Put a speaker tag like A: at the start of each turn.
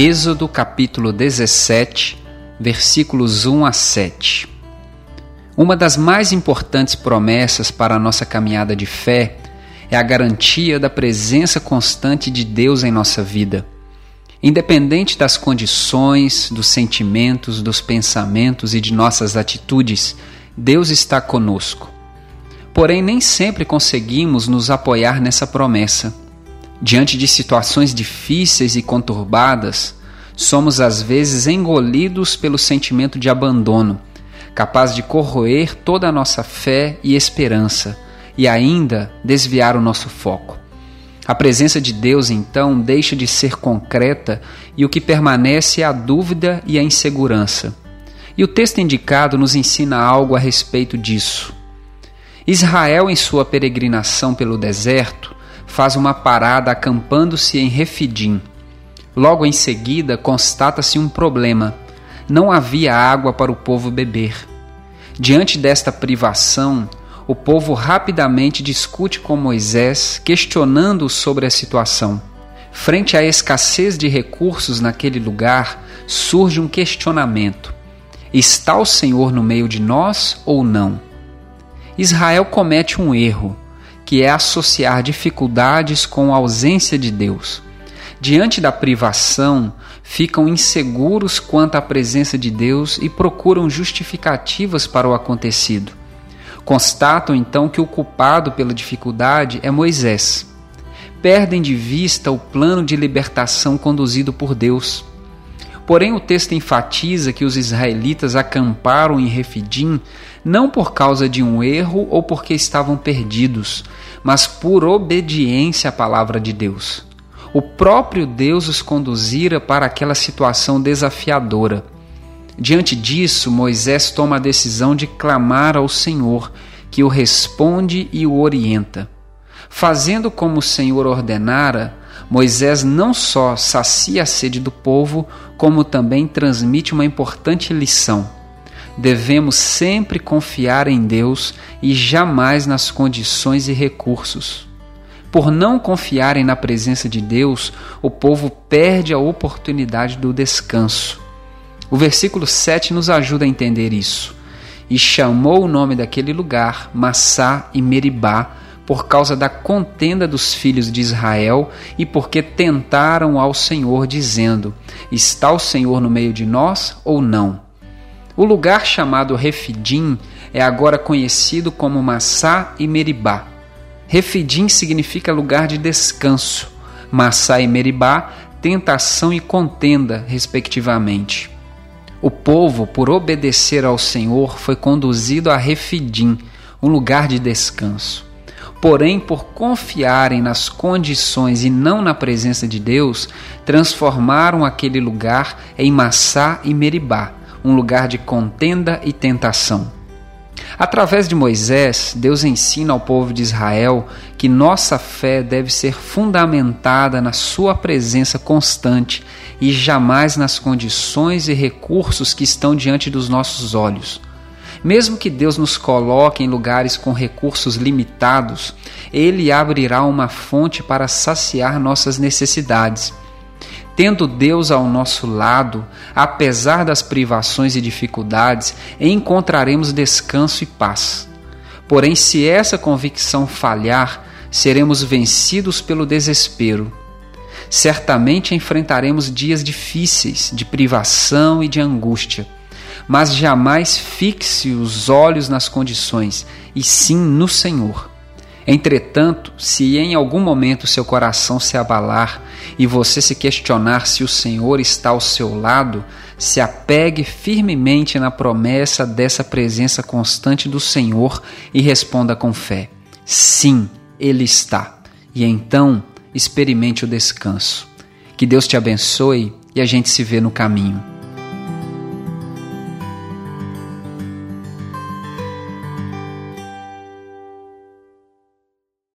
A: Êxodo capítulo 17, versículos 1 a 7. Uma das mais importantes promessas para a nossa caminhada de fé é a garantia da presença constante de Deus em nossa vida. Independente das condições, dos sentimentos, dos pensamentos e de nossas atitudes, Deus está conosco. Porém, nem sempre conseguimos nos apoiar nessa promessa. Diante de situações difíceis e conturbadas, somos às vezes engolidos pelo sentimento de abandono, capaz de corroer toda a nossa fé e esperança e ainda desviar o nosso foco. A presença de Deus então deixa de ser concreta e o que permanece é a dúvida e a insegurança. E o texto indicado nos ensina algo a respeito disso. Israel, em sua peregrinação pelo deserto, faz uma parada acampando-se em Refidim. Logo em seguida, constata-se um problema: não havia água para o povo beber. Diante desta privação, o povo rapidamente discute com Moisés, questionando sobre a situação. Frente à escassez de recursos naquele lugar, surge um questionamento: está o Senhor no meio de nós ou não? Israel comete um erro que é associar dificuldades com a ausência de Deus. Diante da privação, ficam inseguros quanto à presença de Deus e procuram justificativas para o acontecido. Constatam então que o culpado pela dificuldade é Moisés. Perdem de vista o plano de libertação conduzido por Deus. Porém, o texto enfatiza que os israelitas acamparam em Refidim não por causa de um erro ou porque estavam perdidos, mas por obediência à palavra de Deus. O próprio Deus os conduzira para aquela situação desafiadora. Diante disso, Moisés toma a decisão de clamar ao Senhor, que o responde e o orienta. Fazendo como o Senhor ordenara, Moisés não só sacia a sede do povo, como também transmite uma importante lição. Devemos sempre confiar em Deus e jamais nas condições e recursos. Por não confiarem na presença de Deus, o povo perde a oportunidade do descanso. O versículo 7 nos ajuda a entender isso. E chamou o nome daquele lugar Massá e Meribá, por causa da contenda dos filhos de Israel e porque tentaram ao Senhor, dizendo: Está o Senhor no meio de nós ou não? O lugar chamado Refidim é agora conhecido como Massá e Meribá. Refidim significa lugar de descanso, Massá e Meribá, tentação e contenda, respectivamente. O povo, por obedecer ao Senhor, foi conduzido a Refidim, um lugar de descanso. Porém, por confiarem nas condições e não na presença de Deus, transformaram aquele lugar em Massá e Meribá, um lugar de contenda e tentação. Através de Moisés, Deus ensina ao povo de Israel que nossa fé deve ser fundamentada na Sua presença constante e jamais nas condições e recursos que estão diante dos nossos olhos. Mesmo que Deus nos coloque em lugares com recursos limitados, Ele abrirá uma fonte para saciar nossas necessidades. Tendo Deus ao nosso lado, apesar das privações e dificuldades, encontraremos descanso e paz. Porém, se essa convicção falhar, seremos vencidos pelo desespero. Certamente enfrentaremos dias difíceis, de privação e de angústia mas jamais fixe os olhos nas condições, e sim no Senhor. Entretanto, se em algum momento seu coração se abalar e você se questionar se o Senhor está ao seu lado, se apegue firmemente na promessa dessa presença constante do Senhor e responda com fé: Sim, Ele está. E então experimente o descanso. Que Deus te abençoe e a gente se vê no caminho.